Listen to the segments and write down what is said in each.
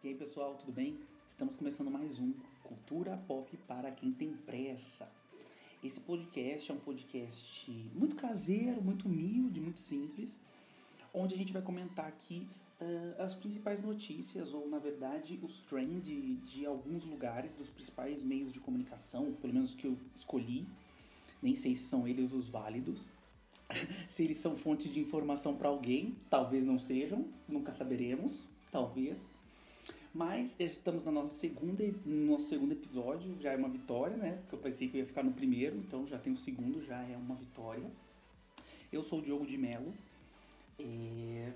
E aí pessoal, tudo bem? Estamos começando mais um Cultura Pop para quem tem pressa. Esse podcast é um podcast muito caseiro, muito humilde, muito simples, onde a gente vai comentar aqui uh, as principais notícias, ou na verdade os trends de, de alguns lugares, dos principais meios de comunicação, pelo menos que eu escolhi. Nem sei se são eles os válidos. se eles são fonte de informação para alguém, talvez não sejam, nunca saberemos, talvez. Mas estamos na nossa segunda, no nosso segundo episódio, já é uma vitória, né? Porque eu pensei que eu ia ficar no primeiro, então já tem o segundo, já é uma vitória. Eu sou o Diogo de Mello. É...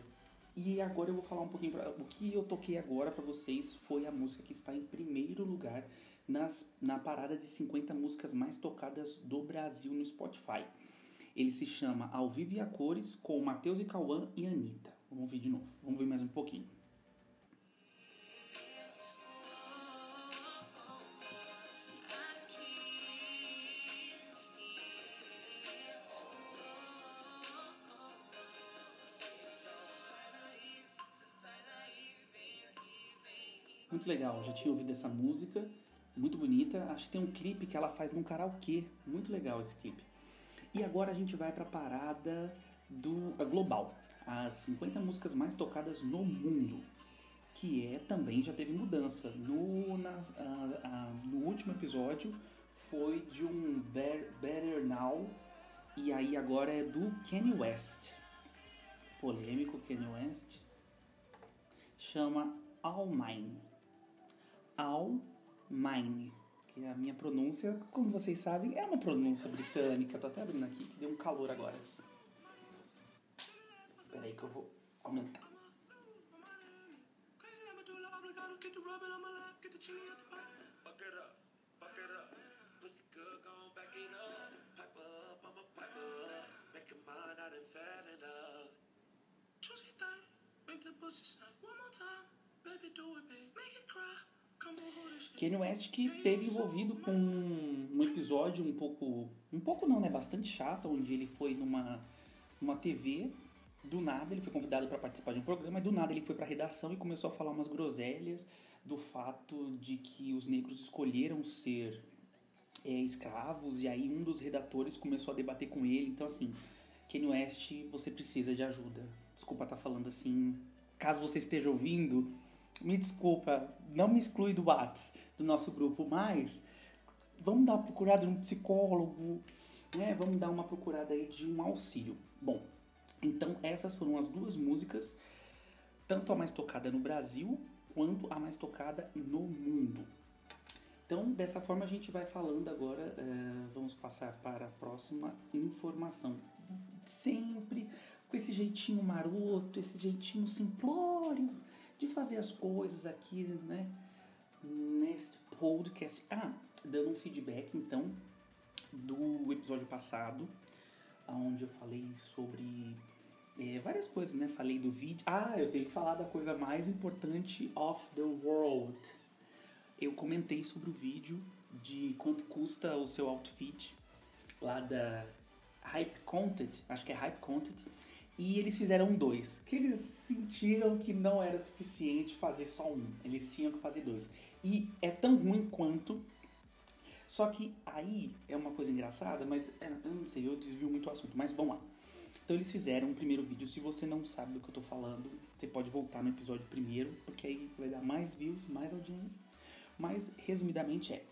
E agora eu vou falar um pouquinho. Pra... O que eu toquei agora para vocês foi a música que está em primeiro lugar nas, na parada de 50 músicas mais tocadas do Brasil no Spotify. Ele se chama Ao Vivo e a Cores, com Matheus e Cauã e Anitta. Vamos ouvir de novo. Vamos ver mais um pouquinho. Muito legal, já tinha ouvido essa música, muito bonita. Acho que tem um clipe que ela faz num karaokê, muito legal esse clipe. E agora a gente vai para a parada do a global, as 50 músicas mais tocadas no mundo, que é também já teve mudança. No, nas, no último episódio foi de um Better, Better Now e aí agora é do Kanye West. Polêmico Kanye West. Chama All Mine. All Mine. Que a minha pronúncia, como vocês sabem, é uma pronúncia britânica. Tô até abrindo aqui, que deu um calor agora. Espera aí que eu vou aumentar. Pussy good, gon' back it up. Kanye West que teve envolvido com um episódio um pouco, um pouco não, né, bastante chato, onde ele foi numa, numa TV, do nada ele foi convidado para participar de um programa, e do nada ele foi para a redação e começou a falar umas groselhas do fato de que os negros escolheram ser é, escravos, e aí um dos redatores começou a debater com ele, então assim, Kanye West, você precisa de ajuda. Desculpa estar tá falando assim, caso você esteja ouvindo, me desculpa, não me exclui do Whats, do nosso grupo, mas vamos dar uma procurada de um psicólogo, né? Vamos dar uma procurada aí de um auxílio. Bom, então essas foram as duas músicas, tanto a mais tocada no Brasil quanto a mais tocada no mundo. Então, dessa forma a gente vai falando agora, uh, vamos passar para a próxima informação. Sempre com esse jeitinho maroto, esse jeitinho simplório de fazer as coisas aqui, né? Neste podcast. Ah, dando um feedback então do episódio passado, onde eu falei sobre é, várias coisas, né? Falei do vídeo. Ah, eu tenho que falar da coisa mais importante of the world. Eu comentei sobre o vídeo de quanto custa o seu outfit lá da Hype Content, acho que é Hype Content e eles fizeram dois, que eles sentiram que não era suficiente fazer só um, eles tinham que fazer dois. E é tão ruim quanto. Só que aí é uma coisa engraçada, mas é, eu não sei, eu desvio muito o assunto, mas vamos lá. Então eles fizeram um primeiro vídeo, se você não sabe do que eu tô falando, você pode voltar no episódio primeiro, porque aí vai dar mais views, mais audiência. Mas resumidamente é,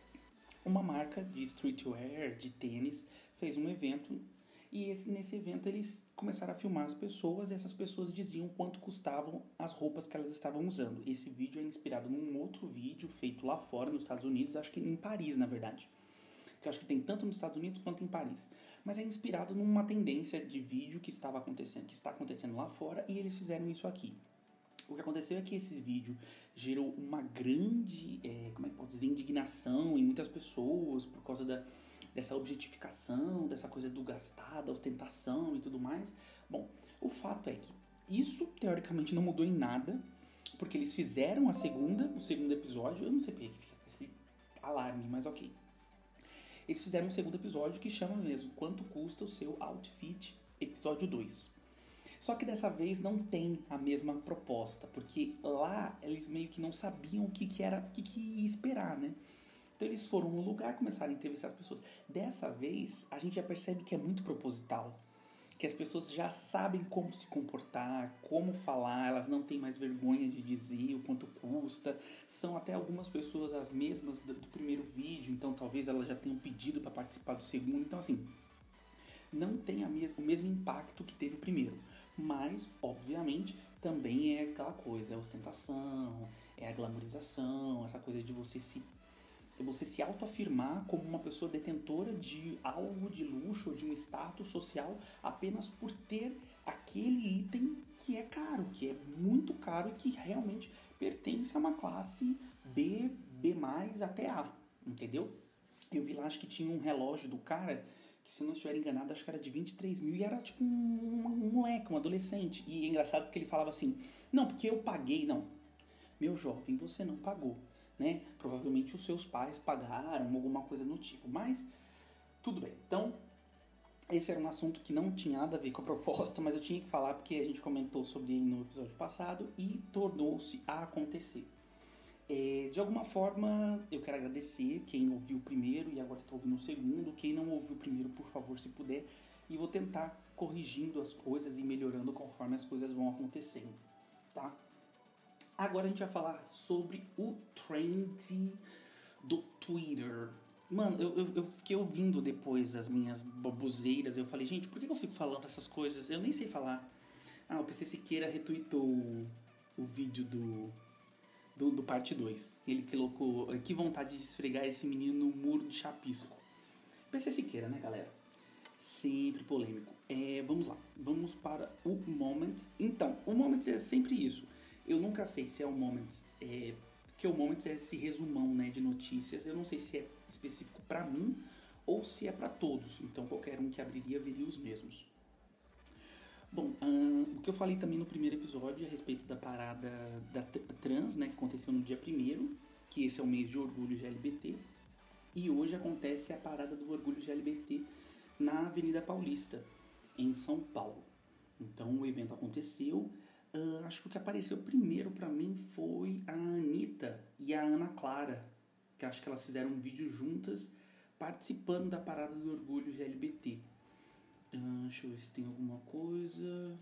uma marca de streetwear, de tênis, fez um evento e esse, nesse evento eles começaram a filmar as pessoas e essas pessoas diziam quanto custavam as roupas que elas estavam usando. Esse vídeo é inspirado num outro vídeo feito lá fora, nos Estados Unidos, acho que em Paris, na verdade. Que eu acho que tem tanto nos Estados Unidos quanto em Paris. Mas é inspirado numa tendência de vídeo que estava acontecendo, que está acontecendo lá fora, e eles fizeram isso aqui. O que aconteceu é que esse vídeo gerou uma grande, é, como é que posso dizer, indignação em muitas pessoas por causa da, dessa objetificação, dessa coisa do gastar, da ostentação e tudo mais. Bom, o fato é que isso teoricamente não mudou em nada, porque eles fizeram a segunda, o segundo episódio, eu não sei por que fica esse alarme, mas ok. Eles fizeram um segundo episódio que chama mesmo Quanto custa o seu outfit, episódio 2. Só que dessa vez não tem a mesma proposta, porque lá eles meio que não sabiam o que, que era, o que, que esperar, né? Então eles foram no lugar, começaram a entrevistar as pessoas. Dessa vez, a gente já percebe que é muito proposital. Que as pessoas já sabem como se comportar, como falar, elas não têm mais vergonha de dizer o quanto custa. São até algumas pessoas as mesmas do, primeiro vídeo, então talvez elas já tenham pedido para participar do segundo. Então, assim, não tem mes o mesmo impacto que teve o primeiro. Mas, obviamente, também é aquela coisa, é ostentação, é a glamorização, essa coisa de você se você se autoafirmar como uma pessoa detentora de algo de luxo, de um status social, apenas por ter aquele item que é caro, que é muito caro e que realmente pertence a uma classe B, B+, até A, entendeu? Eu vi lá, acho que tinha um relógio do cara que se não estiver enganado, acho que era de 23 mil e era tipo um, um moleque, um adolescente. E é engraçado porque ele falava assim: Não, porque eu paguei. Não, meu jovem, você não pagou. Né? Provavelmente os seus pais pagaram, alguma coisa do tipo. Mas tudo bem. Então, esse era um assunto que não tinha nada a ver com a proposta, mas eu tinha que falar porque a gente comentou sobre ele no episódio passado e tornou-se a acontecer. É, de alguma forma, eu quero agradecer quem ouviu o primeiro e agora está ouvindo o segundo. Quem não ouviu o primeiro, por favor, se puder. E vou tentar corrigindo as coisas e melhorando conforme as coisas vão acontecendo, tá? Agora a gente vai falar sobre o trend do Twitter. Mano, eu, eu, eu fiquei ouvindo depois as minhas baboseiras. Eu falei, gente, por que eu fico falando essas coisas? Eu nem sei falar. Ah, o PC Siqueira retweetou o, o vídeo do do, do parte 2. Ele colocou que vontade de esfregar esse menino no muro de chapisco. PC Siqueira, né, galera? Sempre polêmico. É, vamos lá, vamos para o Moments. Então, o Moments é sempre isso. Eu nunca sei se é o Moments, é, porque o Moments é esse resumão né, de notícias. Eu não sei se é específico para mim ou se é para todos. Então, qualquer um que abriria veria os mesmos. Bom, o que eu falei também no primeiro episódio a respeito da parada da trans, né, que aconteceu no dia primeiro, que esse é o mês de orgulho LGBT, e hoje acontece a parada do orgulho LGBT na Avenida Paulista, em São Paulo. Então o evento aconteceu. Uh, acho que o que apareceu primeiro para mim foi a Anitta e a Ana Clara, que acho que elas fizeram um vídeo juntas participando da parada do orgulho LGBT. Ah, deixa eu ver se tem alguma coisa.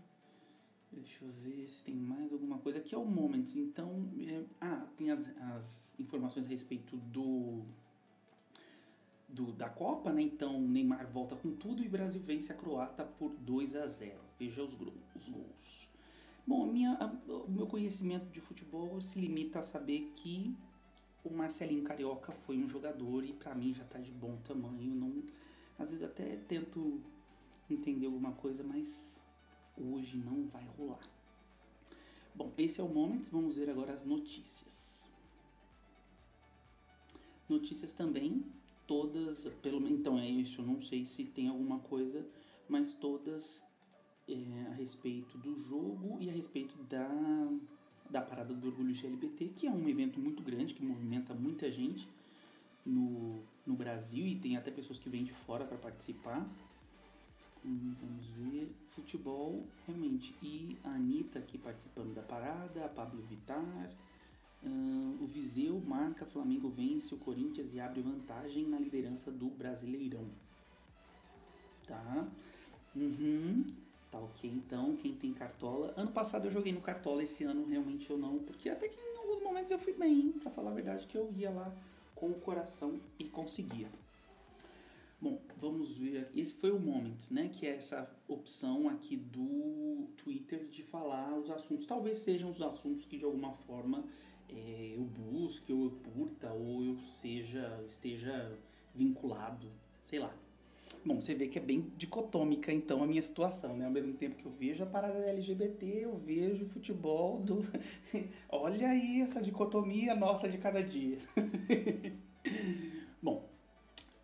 Deixa eu ver se tem mais alguma coisa. Aqui é o Moments, então. É, ah, tem as, as informações a respeito do, do. da Copa, né? Então Neymar volta com tudo e Brasil vence a Croata por 2 a 0 Veja os, os gols. Bom, minha, a, o meu conhecimento de futebol se limita a saber que o Marcelinho Carioca foi um jogador e para mim já tá de bom tamanho. Não, às vezes até tento entender alguma coisa, mas hoje não vai rolar. Bom, esse é o momento, vamos ver agora as notícias. Notícias também, todas, pelo então é isso, eu não sei se tem alguma coisa, mas todas é, a respeito do jogo e a respeito da, da parada do orgulho LGBT, que é um evento muito grande, que movimenta muita gente no, no Brasil e tem até pessoas que vêm de fora para participar. Hum, vamos ver. Futebol, realmente. E a Anitta aqui participando da parada, a Pablo Vittar. Uh, o Viseu marca, Flamengo vence o Corinthians e abre vantagem na liderança do Brasileirão. Tá? Uhum. Tá ok, então, quem tem cartola. Ano passado eu joguei no cartola, esse ano realmente eu não, porque até que em alguns momentos eu fui bem, pra falar a verdade, que eu ia lá com o coração e conseguia. Bom, vamos ver. Esse foi o Moments, né? Que é essa opção aqui do Twitter de falar os assuntos. Talvez sejam os assuntos que de alguma forma é, eu busque, ou eu curta, ou eu seja, esteja vinculado, sei lá. Bom, você vê que é bem dicotômica então a minha situação, né? Ao mesmo tempo que eu vejo a parada LGBT, eu vejo o futebol do. Olha aí essa dicotomia nossa de cada dia. Bom,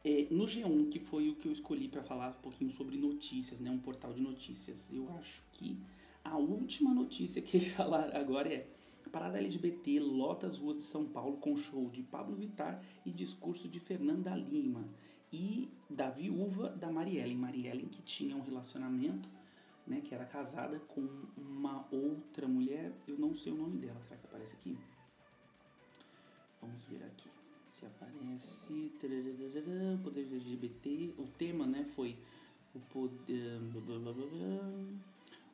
é, no G1, que foi o que eu escolhi para falar um pouquinho sobre notícias, né, um portal de notícias, eu acho que a última notícia que eles falaram agora é Parada LGBT lota as ruas de São Paulo com show de Pablo Vittar e discurso de Fernanda Lima e da viúva da Mariellen. Mariellen que tinha um relacionamento né, que era casada com uma outra mulher, eu não sei o nome dela, será que aparece aqui? Vamos ver aqui se aparece. O poder LGBT, o tema, né, foi o poder,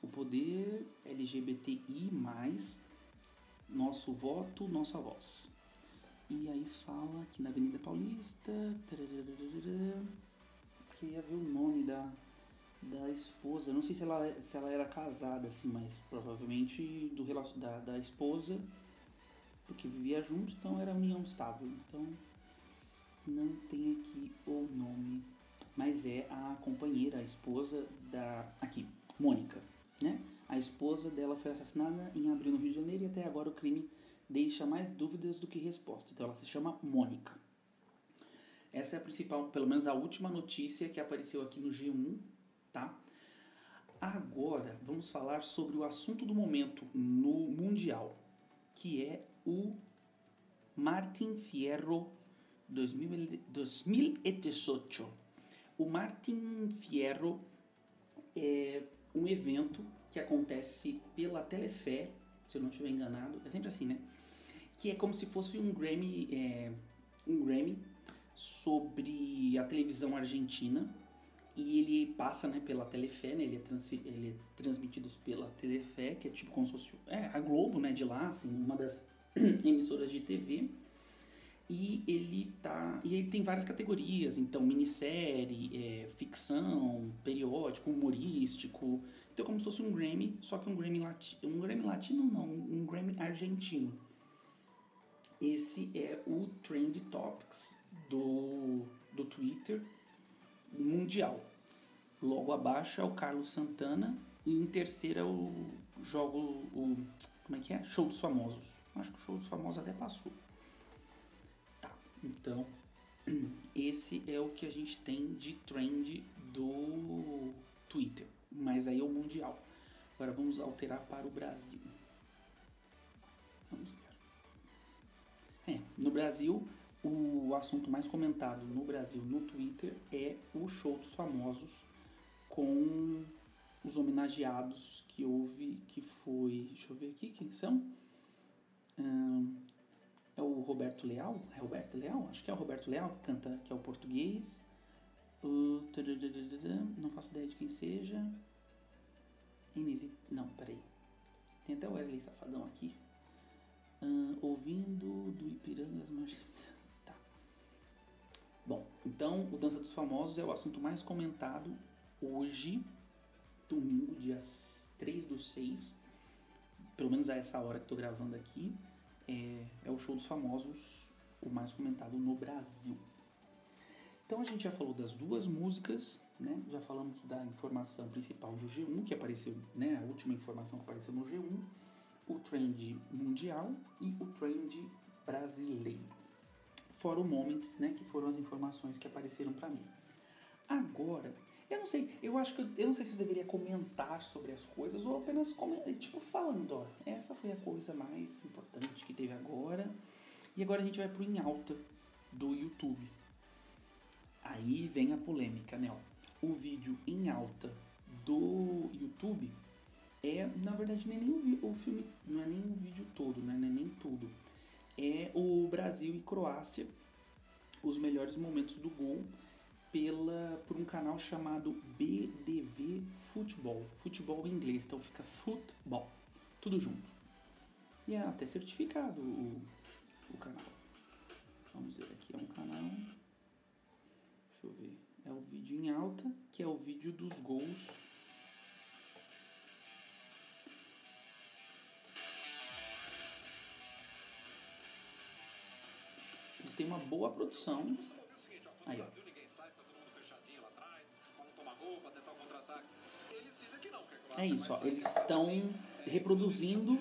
o poder LGBTI+, nosso voto, nossa voz. E aí fala aqui na Avenida Paulista, queria ver o nome da, da esposa. Não sei se ela, se ela era casada, assim, mas provavelmente do da, da esposa, porque vivia junto, então era união estável. Então não tem aqui o nome, mas é a companheira, a esposa da. Aqui, Mônica, né? A esposa dela foi assassinada em abril no Rio de Janeiro e até agora o crime deixa mais dúvidas do que resposta. Então ela se chama Mônica. Essa é a principal, pelo menos a última notícia que apareceu aqui no G1, tá? Agora vamos falar sobre o assunto do momento no Mundial, que é o Martin Fierro 2018. O Martin Fierro é um evento que acontece pela Telefé, se eu não estiver enganado, é sempre assim, né? Que é como se fosse um Grammy, é, um Grammy sobre a televisão argentina e ele passa né, pela Telefé, né, ele, é ele é transmitido pela Telefé, que é tipo como se fosse é, a Globo né, de lá, assim, uma das emissoras de TV. E ele tá. E ele tem várias categorias, então minissérie, é, ficção, periódico, humorístico. Então como se fosse um Grammy, só que um Grammy latino. Um Grammy latino não, um Grammy argentino. Esse é o Trend Topics do, do Twitter mundial. Logo abaixo é o Carlos Santana e em terceiro é o jogo o como é que é? Show dos Famosos. Acho que o Show dos Famosos até passou. Então, esse é o que a gente tem de trend do Twitter. Mas aí é o mundial. Agora vamos alterar para o Brasil. No Brasil, o assunto mais comentado no Brasil no Twitter é o show dos famosos com os homenageados que houve, que foi. Deixa eu ver aqui quem são. Hum, é o Roberto Leal, é Roberto Leal? Acho que é o Roberto Leal que canta, que é o português. O... Não faço ideia de quem seja. Inês. Não, peraí. Tem até o Wesley Safadão aqui. Ouvindo do Ipiranga as. Tá. Bom, então o Dança dos Famosos é o assunto mais comentado hoje, domingo, dia 3 do 6. Pelo menos a essa hora que estou gravando aqui é, é o show dos famosos, o mais comentado no Brasil. Então a gente já falou das duas músicas, né? Já falamos da informação principal do G1, que apareceu, né? A última informação que apareceu no G1, o trend mundial e o trend brasileiro. Fora o Moments, né? Que foram as informações que apareceram para mim. Agora, eu não sei, eu acho que eu, eu, não sei se eu deveria comentar sobre as coisas ou apenas tipo falando, ó, essa foi a coisa mais importante que teve agora. E agora a gente vai pro em alta do YouTube. Aí vem a polêmica, né? Ó. O vídeo em alta do YouTube é, na verdade, nem, nem o, o filme, não é nem o vídeo todo, né? É nem tudo. É o Brasil e Croácia, os melhores momentos do gol pela por um canal chamado BDV Futebol, futebol em inglês, então fica futebol, tudo junto. E é até certificado o, o canal. Vamos ver aqui, é um canal. Deixa eu ver. É o vídeo em alta, que é o vídeo dos gols. Têm uma boa produção. Aí, ó. É isso, ó. eles estão reproduzindo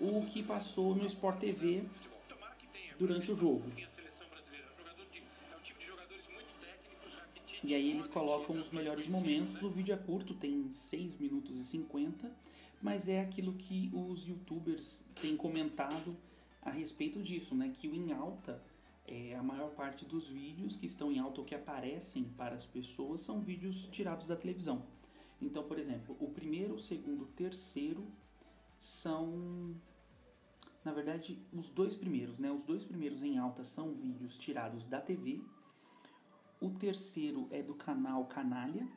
o que passou no Sport TV durante o jogo. E aí eles colocam os melhores momentos. O vídeo é curto, tem 6 minutos e 50, mas é aquilo que os youtubers têm comentado a respeito disso, né? Que o em alta, é, a maior parte dos vídeos que estão em alta ou que aparecem para as pessoas são vídeos tirados da televisão. Então, por exemplo, o primeiro, o segundo, o terceiro são na verdade, os dois primeiros, né? Os dois primeiros em alta são vídeos tirados da TV. O terceiro é do canal Canalha,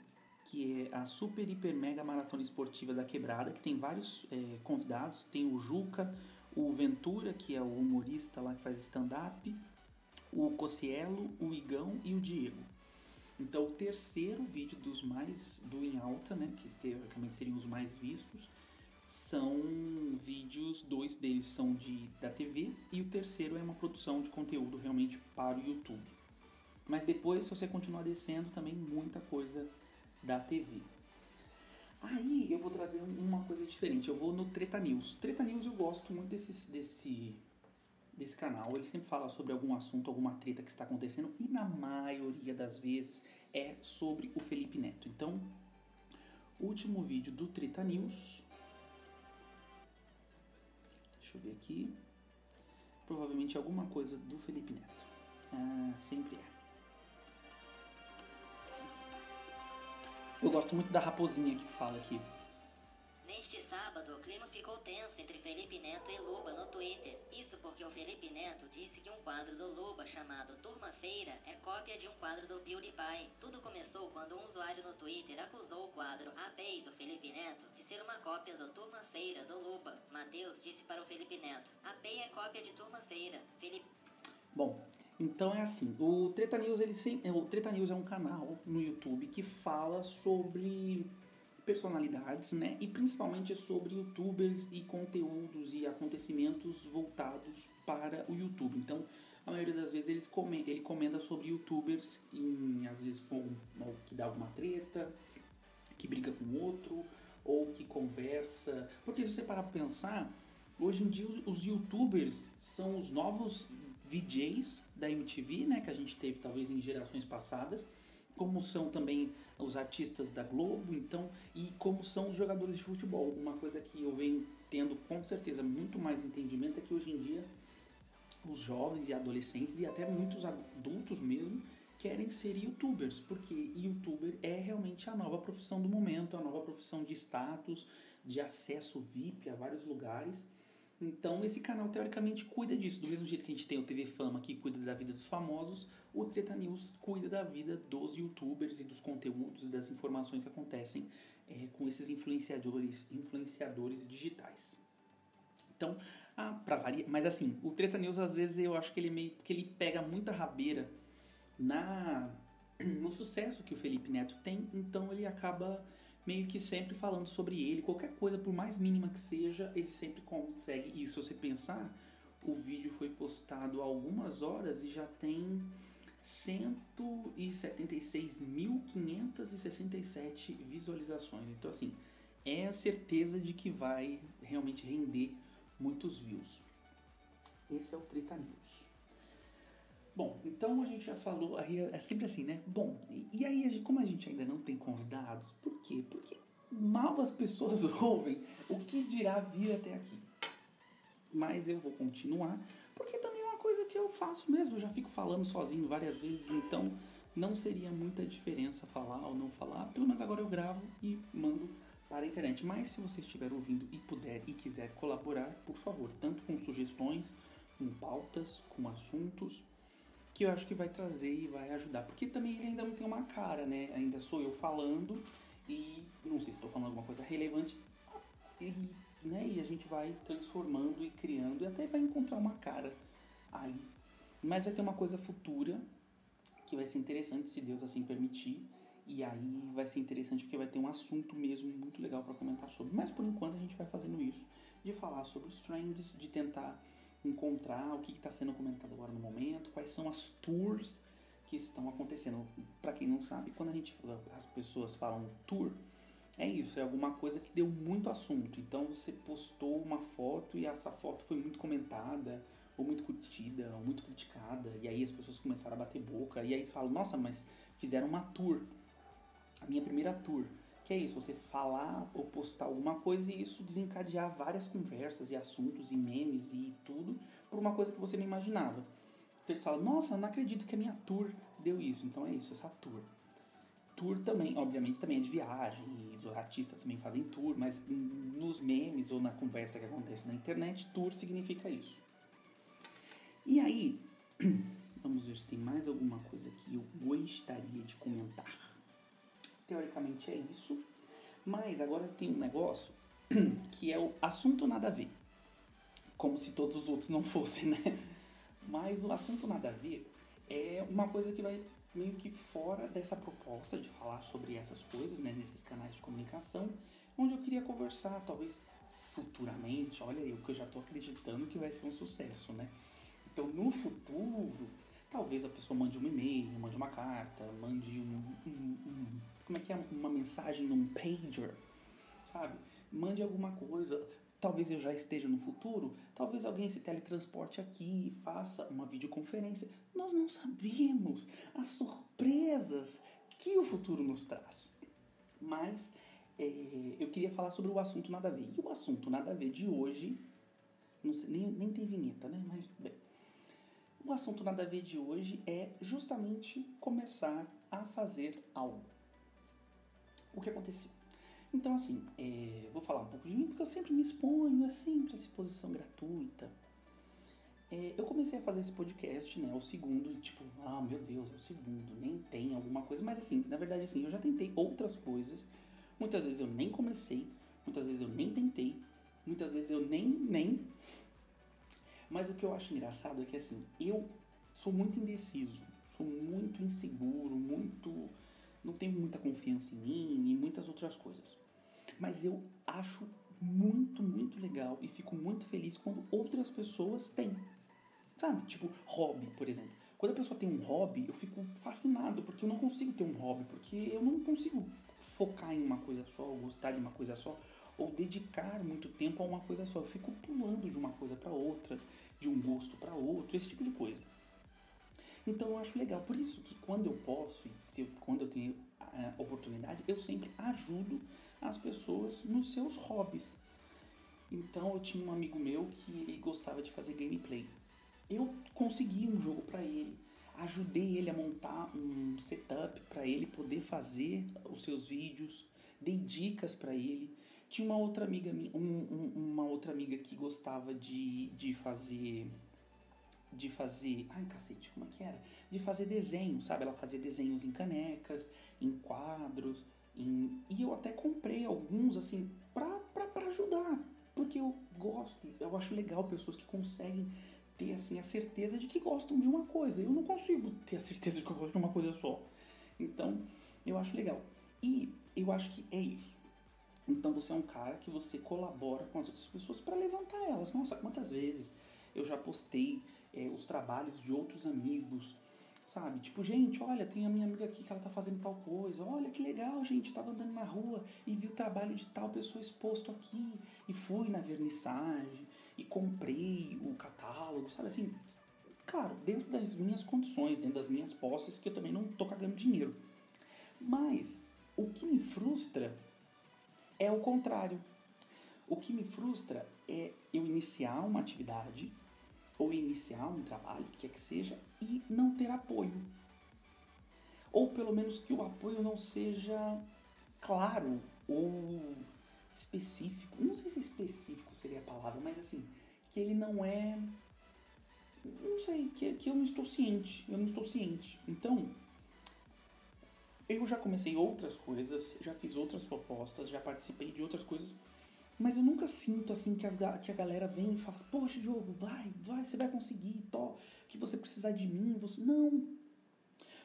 que é a super, hiper, mega maratona esportiva da Quebrada, que tem vários é, convidados. Tem o Juca, o Ventura, que é o humorista lá que faz stand-up, o Cocielo, o Igão e o Diego. Então, o terceiro vídeo dos mais do em alta, né, que teoricamente seriam os mais vistos, são vídeos, dois deles são de da TV e o terceiro é uma produção de conteúdo realmente para o YouTube. Mas depois, se você continuar descendo, também muita coisa da TV. Aí eu vou trazer uma coisa diferente. Eu vou no Treta News. Treta News eu gosto muito desse, desse, desse canal. Ele sempre fala sobre algum assunto, alguma treta que está acontecendo. E na maioria das vezes é sobre o Felipe Neto. Então, último vídeo do Treta News Deixa eu ver aqui. Provavelmente alguma coisa do Felipe Neto. Ah, sempre é. Eu gosto muito da raposinha que fala aqui. Sábado, o clima ficou tenso entre Felipe Neto e Luba no Twitter. Isso porque o Felipe Neto disse que um quadro do Luba chamado Turma Feira é cópia de um quadro do PewDiePie. Tudo começou quando um usuário no Twitter acusou o quadro APEI do Felipe Neto de ser uma cópia do Turma Feira do Luba. Matheus disse para o Felipe Neto: APEI é cópia de Turma Feira. Felipe. Bom, então é assim, o Treta News, ele sempre, o Treta News é um canal no YouTube que fala sobre personalidades, né? E principalmente sobre youtubers e conteúdos e acontecimentos voltados para o YouTube. Então, a maioria das vezes eles come, ele comenta sobre youtubers, em, às vezes com que dá alguma treta, que briga com outro, ou que conversa. Porque se você parar para pensar, hoje em dia os youtubers são os novos VJs da MTV, né? Que a gente teve talvez em gerações passadas como são também os artistas da Globo, então, e como são os jogadores de futebol. Uma coisa que eu venho tendo com certeza muito mais entendimento é que hoje em dia os jovens e adolescentes e até muitos adultos mesmo querem ser youtubers, porque youtuber é realmente a nova profissão do momento, a nova profissão de status, de acesso VIP a vários lugares. Então esse canal teoricamente cuida disso, do mesmo jeito que a gente tem o TV Fama que cuida da vida dos famosos, o Treta News cuida da vida dos youtubers e dos conteúdos e das informações que acontecem é, com esses influenciadores, influenciadores digitais. Então, ah, para variar, mas assim, o Treta News às vezes eu acho que ele meio que ele pega muita rabeira na no sucesso que o Felipe Neto tem, então ele acaba meio que sempre falando sobre ele, qualquer coisa por mais mínima que seja, ele sempre consegue. E se você pensar, o vídeo foi postado há algumas horas e já tem 176.567 visualizações. Então, assim, é a certeza de que vai realmente render muitos views. Esse é o Treta News. Bom, então a gente já falou, aí é sempre assim, né? Bom, e, e aí, como a gente ainda não tem convidados, por quê? Porque mal as pessoas ouvem o que dirá vir até aqui. Mas eu vou continuar, porque também coisa que eu faço mesmo, eu já fico falando sozinho várias vezes, então não seria muita diferença falar ou não falar. Pelo menos agora eu gravo e mando para a internet. Mas se você estiver ouvindo e puder e quiser colaborar, por favor, tanto com sugestões, com pautas, com assuntos, que eu acho que vai trazer e vai ajudar. Porque também ele ainda não tem uma cara, né? Ainda sou eu falando e não sei se estou falando alguma coisa relevante. E, né, e a gente vai transformando e criando e até vai encontrar uma cara aí. Mas vai ter uma coisa futura que vai ser interessante se Deus assim permitir. E aí vai ser interessante porque vai ter um assunto mesmo muito legal para comentar sobre. Mas por enquanto a gente vai fazendo isso, de falar sobre os trends, de tentar encontrar o que está sendo comentado agora no momento, quais são as tours que estão acontecendo. Para quem não sabe, quando a gente as pessoas falam tour, é isso, é alguma coisa que deu muito assunto. Então você postou uma foto e essa foto foi muito comentada, ou muito curtida, ou muito criticada, e aí as pessoas começaram a bater boca, e aí eles falam, nossa, mas fizeram uma tour, a minha primeira tour, que é isso, você falar ou postar alguma coisa e isso desencadear várias conversas e assuntos e memes e tudo por uma coisa que você não imaginava. Então eles falam, nossa, não acredito que a minha tour deu isso, então é isso, essa tour. Tour também, obviamente, também é de viagem, e os artistas também fazem tour, mas nos memes ou na conversa que acontece na internet, tour significa isso. E aí, vamos ver se tem mais alguma coisa que eu gostaria de comentar. Teoricamente é isso, mas agora tem um negócio que é o assunto nada a ver. Como se todos os outros não fossem, né? Mas o assunto nada a ver é uma coisa que vai meio que fora dessa proposta de falar sobre essas coisas, né, nesses canais de comunicação, onde eu queria conversar, talvez futuramente, olha aí, o que eu já estou acreditando que vai ser um sucesso, né? Então, no futuro, talvez a pessoa mande um e-mail, mande uma carta, mande um, um, um como é que é, uma mensagem num pager, sabe? Mande alguma coisa, talvez eu já esteja no futuro, talvez alguém se teletransporte aqui e faça uma videoconferência. Nós não sabemos as surpresas que o futuro nos traz. Mas é, eu queria falar sobre o assunto nada a ver. E o assunto nada a ver de hoje, não sei, nem, nem tem vinheta, né? Mas bem. O assunto nada a ver de hoje é justamente começar a fazer algo. O que aconteceu? Então, assim, é, vou falar um pouco de mim, porque eu sempre me exponho, é sempre essa exposição gratuita. É, eu comecei a fazer esse podcast, né, o segundo, e tipo, ah, meu Deus, é o segundo, nem tem alguma coisa, mas assim, na verdade, assim, eu já tentei outras coisas, muitas vezes eu nem comecei, muitas vezes eu nem tentei, muitas vezes eu nem, nem, mas o que eu acho engraçado é que, assim, eu sou muito indeciso, sou muito inseguro, muito não tenho muita confiança em mim e muitas outras coisas. Mas eu acho muito, muito legal e fico muito feliz quando outras pessoas têm. Sabe? Tipo, hobby, por exemplo. Quando a pessoa tem um hobby, eu fico fascinado, porque eu não consigo ter um hobby, porque eu não consigo focar em uma coisa só, ou gostar de uma coisa só, ou dedicar muito tempo a uma coisa só. Eu fico pulando de uma coisa para outra, de um gosto para outro, esse tipo de coisa. Então eu acho legal. Por isso que quando eu posso, se eu, quando eu tenho a oportunidade, eu sempre ajudo as pessoas nos seus hobbies. Então eu tinha um amigo meu que ele gostava de fazer gameplay. Eu consegui um jogo para ele, ajudei ele a montar um setup para ele poder fazer os seus vídeos, dei dicas para ele. Tinha uma outra amiga um, um, uma outra amiga que gostava de, de fazer de fazer. Ai, cacete, como é que era? De fazer desenhos, sabe? Ela fazia desenhos em canecas, em quadros, em... e eu até comprei alguns, assim, pra, pra, pra ajudar. Porque eu gosto, eu acho legal pessoas que conseguem ter, assim, a certeza de que gostam de uma coisa. Eu não consigo ter a certeza de que eu gosto de uma coisa só. Então, eu acho legal. E eu acho que é isso. Então você é um cara que você colabora com as outras pessoas para levantar elas. Nossa, quantas vezes eu já postei é, os trabalhos de outros amigos, sabe? Tipo, gente, olha, tem a minha amiga aqui que ela tá fazendo tal coisa. Olha que legal, gente, tava andando na rua e vi o trabalho de tal pessoa exposto aqui e fui na vernissagem e comprei o catálogo, sabe assim? Claro, dentro das minhas condições, dentro das minhas posses, que eu também não tô cagando dinheiro. Mas o que me frustra é o contrário. O que me frustra é eu iniciar uma atividade ou iniciar um trabalho, que quer que seja, e não ter apoio. Ou pelo menos que o apoio não seja claro ou específico. Não sei se específico seria a palavra, mas assim, que ele não é. Não sei, que, que eu não estou ciente. Eu não estou ciente. Então, eu já comecei outras coisas, já fiz outras propostas, já participei de outras coisas mas eu nunca sinto assim que, as, que a galera vem e fala, poxa, Diogo, vai, vai, você vai conseguir, to, que você precisar de mim, você. Não.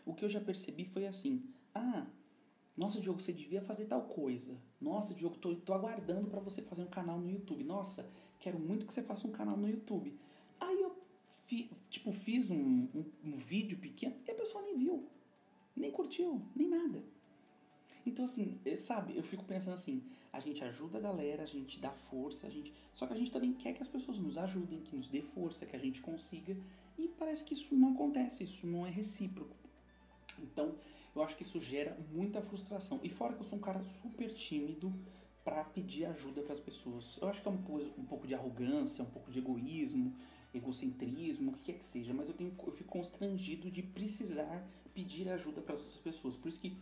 O que eu já percebi foi assim, ah, nossa, Diogo, você devia fazer tal coisa. Nossa, Diogo, tô, tô aguardando para você fazer um canal no YouTube. Nossa, quero muito que você faça um canal no YouTube. Aí eu fi, tipo, fiz um, um, um vídeo pequeno e a pessoa nem viu, nem curtiu, nem nada. Então, assim, eh, sabe, eu fico pensando assim, a gente ajuda a galera, a gente dá força, a gente. Só que a gente também quer que as pessoas nos ajudem, que nos dê força, que a gente consiga. E parece que isso não acontece, isso não é recíproco. Então, eu acho que isso gera muita frustração. E fora que eu sou um cara super tímido para pedir ajuda para as pessoas. Eu acho que é um, um pouco de arrogância, um pouco de egoísmo, egocentrismo, o que quer que seja, mas eu, tenho, eu fico constrangido de precisar pedir ajuda para as outras pessoas. Por isso que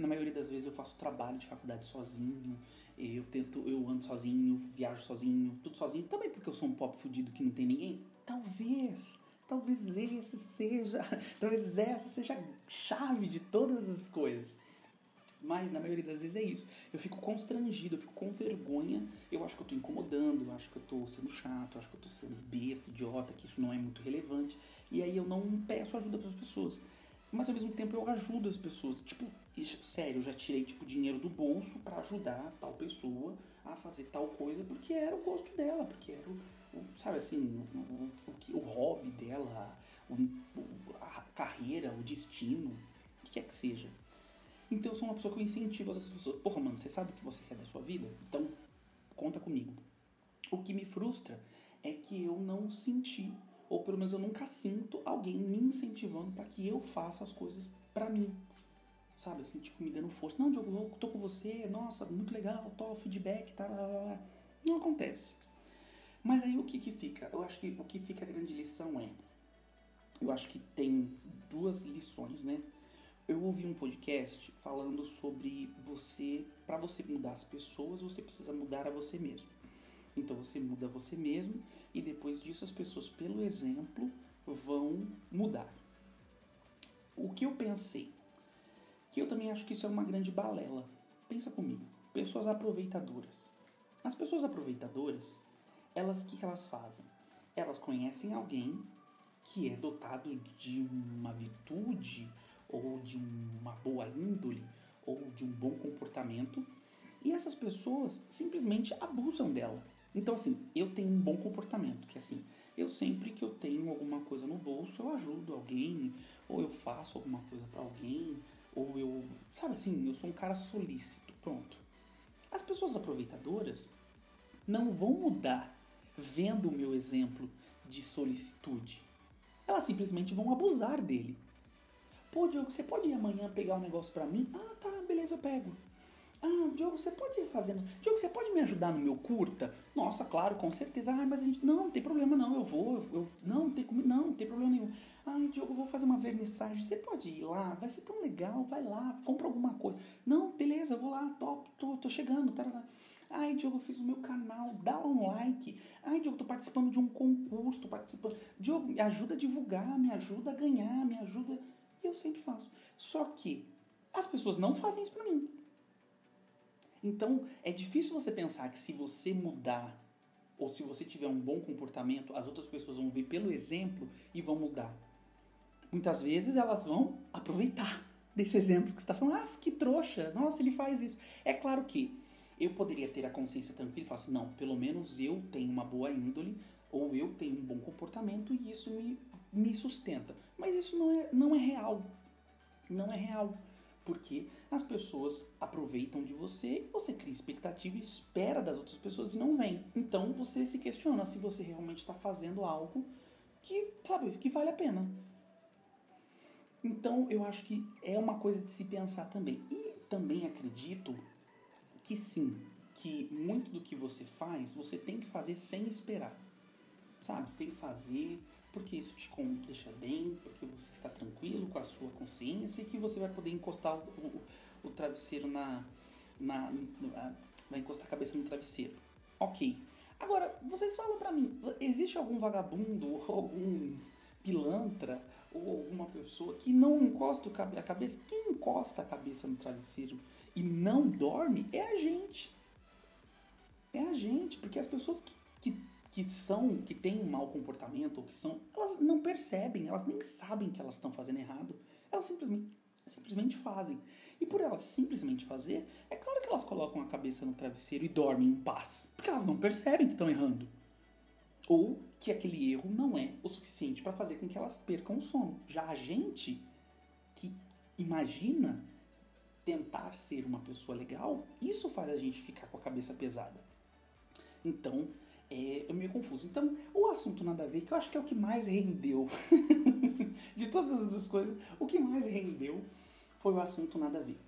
Na maioria das vezes eu faço trabalho de faculdade sozinho, eu tento, eu ando sozinho, viajo sozinho, tudo sozinho, também porque eu sou um pobre fudido que não tem ninguém. Talvez, talvez esse seja, talvez essa seja a chave de todas as coisas. Mas na maioria das vezes é isso. Eu fico constrangido, eu fico com vergonha. Eu acho que eu tô incomodando, eu acho que eu tô sendo chato, eu acho que eu tô sendo besta, idiota, que isso não é muito relevante. E aí eu não peço ajuda para as pessoas. Mas ao mesmo tempo eu ajudo as pessoas. Tipo, sério, eu já tirei tipo dinheiro do bolso para ajudar tal pessoa a fazer tal coisa porque era o gosto dela, porque era o, o sabe assim, o, o, o, hobby dela, a carreira, o destino, o que quer que seja. Então eu sou uma pessoa que eu incentivo as outras pessoas. Porra, mano, você sabe o que você quer da sua vida? Então, conta comigo. O que me frustra é que eu não senti, ou pelo menos eu nunca sinto alguém me incentivando para que eu faça as coisas para mim. Sabe, assim, tipo, me dando força. Não, Diogo, eu tô com você, nossa, muito legal, tô, feedback, tá. Não acontece. Mas aí o que que fica? Eu acho que o que fica a grande lição é, eu acho que tem duas lições, né? eu ouvi um podcast falando sobre você, para você mudar as pessoas, você precisa mudar a você mesmo. Então você muda você mesmo e depois disso as pessoas, pelo exemplo, vão mudar. O que eu pensei? Que eu também acho que isso é uma grande balela. Pensa comigo. Pessoas aproveitadoras. As pessoas aproveitadoras, elas que, que elas fazem? Elas conhecem alguém que é dotado de uma virtude ou de uma boa índole, ou de um bom comportamento, e essas pessoas simplesmente abusam dela. Então, assim, eu tenho um bom comportamento, que assim, eu sempre que eu tenho alguma coisa no bolso, eu ajudo alguém, ou eu faço alguma coisa para alguém, ou eu, sabe assim, eu sou um cara solícito, pronto. As pessoas aproveitadoras não vão mudar vendo o meu exemplo de solicitude. Elas simplesmente vão abusar dele. Pô, Diogo, você pode ir amanhã pegar um negócio para mim? Ah, tá, beleza, eu pego. Ah, Diogo, você pode fazendo. Diogo, você pode me ajudar no meu curta? Nossa, claro, com certeza. Ah, mas a gente. Não, não tem problema não, eu vou. Eu, eu... Não, não tem, não, não tem problema nenhum. Ai, Diogo, eu vou fazer uma vernissagem. Você pode ir lá? Vai ser tão legal. Vai lá, compra alguma coisa. Não, beleza, eu vou lá, tô, tô, tô chegando. Tarará. Ai, Diogo, eu fiz o meu canal, dá um like. Ai, Diogo, tô participando de um concurso, tô participando. Diogo, me ajuda a divulgar, me ajuda a ganhar, me ajuda. E eu sempre faço. Só que as pessoas não fazem isso para mim. Então, é difícil você pensar que se você mudar ou se você tiver um bom comportamento, as outras pessoas vão ver pelo exemplo e vão mudar. Muitas vezes elas vão aproveitar desse exemplo que você está falando. Ah, que trouxa, nossa, ele faz isso. É claro que eu poderia ter a consciência tranquila e falar assim: não, pelo menos eu tenho uma boa índole ou eu tenho um bom comportamento e isso me me sustenta. Mas isso não é, não é real. Não é real. Porque as pessoas aproveitam de você, você cria expectativa espera das outras pessoas e não vem. Então você se questiona se você realmente está fazendo algo que, sabe, que vale a pena. Então eu acho que é uma coisa de se pensar também. E também acredito que sim, que muito do que você faz, você tem que fazer sem esperar. Sabe? Você tem que fazer porque isso te deixa bem, porque você está tranquilo com a sua consciência e que você vai poder encostar o, o, o travesseiro na, na, na, vai encostar a cabeça no travesseiro. Ok. Agora, vocês falam para mim, existe algum vagabundo, algum pilantra ou alguma pessoa que não encosta a cabeça? Quem encosta a cabeça no travesseiro e não dorme é a gente. É a gente, porque as pessoas que, que que são, que têm um mau comportamento, ou que são, elas não percebem, elas nem sabem que elas estão fazendo errado. Elas simplesmente, simplesmente fazem. E por elas simplesmente fazer, é claro que elas colocam a cabeça no travesseiro e dormem em paz. Porque elas não percebem que estão errando. Ou que aquele erro não é o suficiente para fazer com que elas percam o sono. Já a gente que imagina tentar ser uma pessoa legal, isso faz a gente ficar com a cabeça pesada. Então, é, eu meio confuso. Então, o assunto nada a ver, que eu acho que é o que mais rendeu, de todas as coisas, o que mais rendeu foi o assunto nada a ver.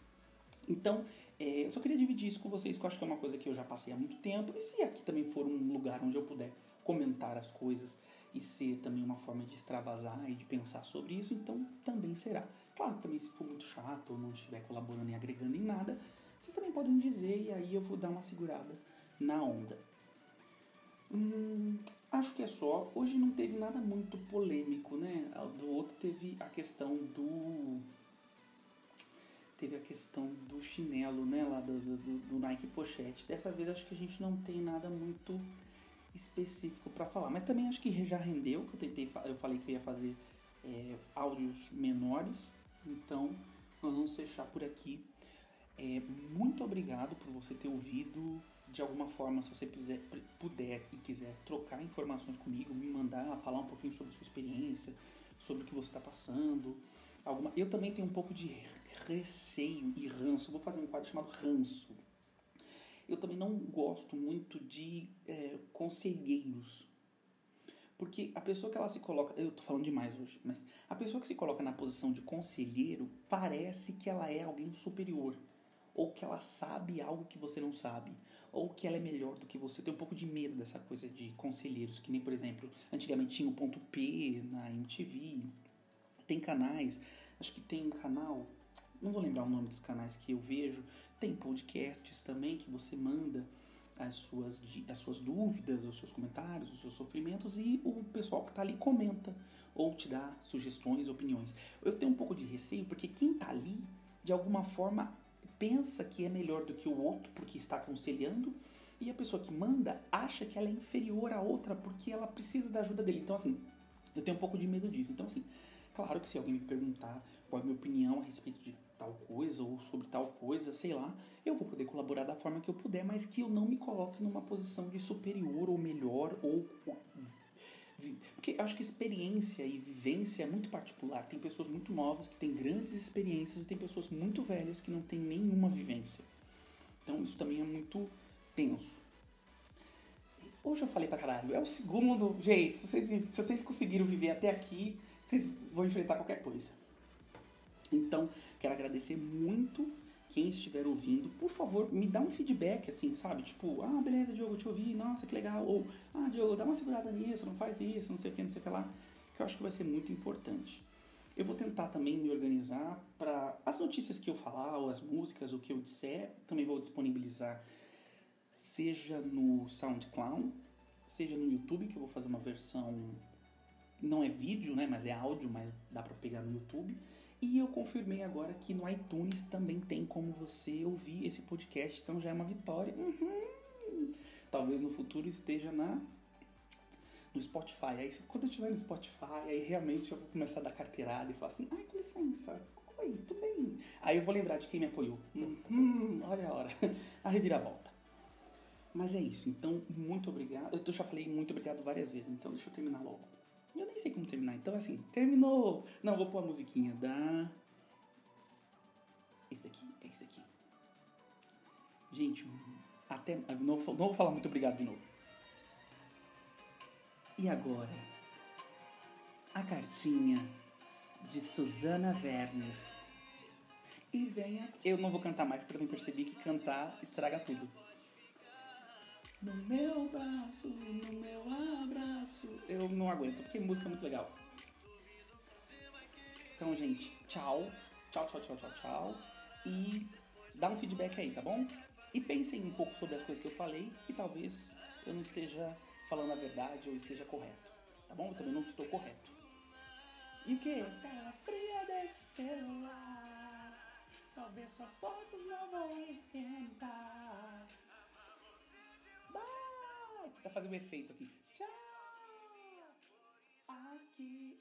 Então, é, eu só queria dividir isso com vocês, que eu acho que é uma coisa que eu já passei há muito tempo, e se aqui também for um lugar onde eu puder comentar as coisas e ser também uma forma de extravasar e de pensar sobre isso, então também será. Claro que também se for muito chato ou não estiver colaborando e agregando em nada, vocês também podem dizer e aí eu vou dar uma segurada na onda. Hum, acho que é só. Hoje não teve nada muito polêmico, né? Do outro teve a questão do. Teve a questão do chinelo, né? Lá do, do, do Nike Pochette. Dessa vez acho que a gente não tem nada muito específico para falar. Mas também acho que já rendeu, que eu tentei, eu falei que eu ia fazer é, áudios menores. Então nós vamos fechar por aqui. É, muito obrigado por você ter ouvido. De alguma forma, se você puder, puder e quiser trocar informações comigo, me mandar, falar um pouquinho sobre sua experiência, sobre o que você está passando. Alguma... Eu também tenho um pouco de receio e ranço. Vou fazer um quadro chamado ranço. Eu também não gosto muito de é, conselheiros. Porque a pessoa que ela se coloca. Eu tô falando demais hoje, mas a pessoa que se coloca na posição de conselheiro parece que ela é alguém superior ou que ela sabe algo que você não sabe, ou que ela é melhor do que você. Eu tenho um pouco de medo dessa coisa de conselheiros, que nem, por exemplo, antigamente tinha o ponto P na MTV. Tem canais, acho que tem um canal, não vou lembrar o nome dos canais que eu vejo, tem podcasts também que você manda as suas, as suas dúvidas, os seus comentários, os seus sofrimentos e o pessoal que está ali comenta ou te dá sugestões, opiniões. Eu tenho um pouco de receio porque quem está ali, de alguma forma, pensa que é melhor do que o outro porque está aconselhando, e a pessoa que manda acha que ela é inferior à outra porque ela precisa da ajuda dele. Então, assim, eu tenho um pouco de medo disso. Então, assim, claro que se alguém me perguntar qual é a minha opinião a respeito de tal coisa ou sobre tal coisa, sei lá, eu vou poder colaborar da forma que eu puder, mas que eu não me coloque numa posição de superior ou melhor ou porque eu acho que experiência e vivência é muito particular. Tem pessoas muito novas que têm grandes experiências e tem pessoas muito velhas que não têm nenhuma vivência. Então isso também é muito tenso. Hoje eu falei pra caralho. É o segundo. Gente, se vocês, se vocês conseguiram viver até aqui, vocês vão enfrentar qualquer coisa. Então, quero agradecer muito quem estiver ouvindo, por favor, me dá um feedback, assim, sabe? Tipo, ah, beleza, Diogo, te ouvi, nossa, que legal. Ou, ah, Diogo, dá uma segurada nisso, não faz isso, não sei o que, não sei o que lá. Que eu acho que vai ser muito importante. Eu vou tentar também me organizar para as notícias que eu falar, ou as músicas, o que eu disser, também vou disponibilizar, seja no SoundCloud, seja no YouTube, que eu vou fazer uma versão, não é vídeo, né, mas é áudio, mas dá para pegar no YouTube e eu confirmei agora que no iTunes também tem como você ouvir esse podcast, então já é uma vitória. Uhum. Talvez no futuro esteja na no Spotify. Aí quando eu estiver no Spotify, aí realmente eu vou começar a dar carteirada e falar assim, ai, com licença, oi, tudo bem. Aí eu vou lembrar de quem me apoiou. Uhum, olha a hora, a reviravolta. Mas é isso, então muito obrigado. Eu já falei muito obrigado várias vezes, então deixa eu terminar logo. Eu nem sei como terminar. Então, assim, terminou. Não, vou pôr a musiquinha da. Esse daqui, é esse daqui. Gente, até. Não, não vou falar muito obrigado de novo. E agora? A cartinha de Susana Werner. E venha. Eu não vou cantar mais, porque eu também percebi que cantar estraga tudo. No meu braço, no meu abraço. Eu não aguento, porque música é muito legal. Então, gente, tchau. Tchau, tchau, tchau, tchau, tchau. E dá um feedback aí, tá bom? E pensem um pouco sobre as coisas que eu falei, que talvez eu não esteja falando a verdade ou esteja correto. Tá bom? Eu também não estou correto. E o que? Tela fria desse celular. Só ver suas fotos não vão esquentar. Ai, tentar fazer um efeito aqui. Tchau! Aqui.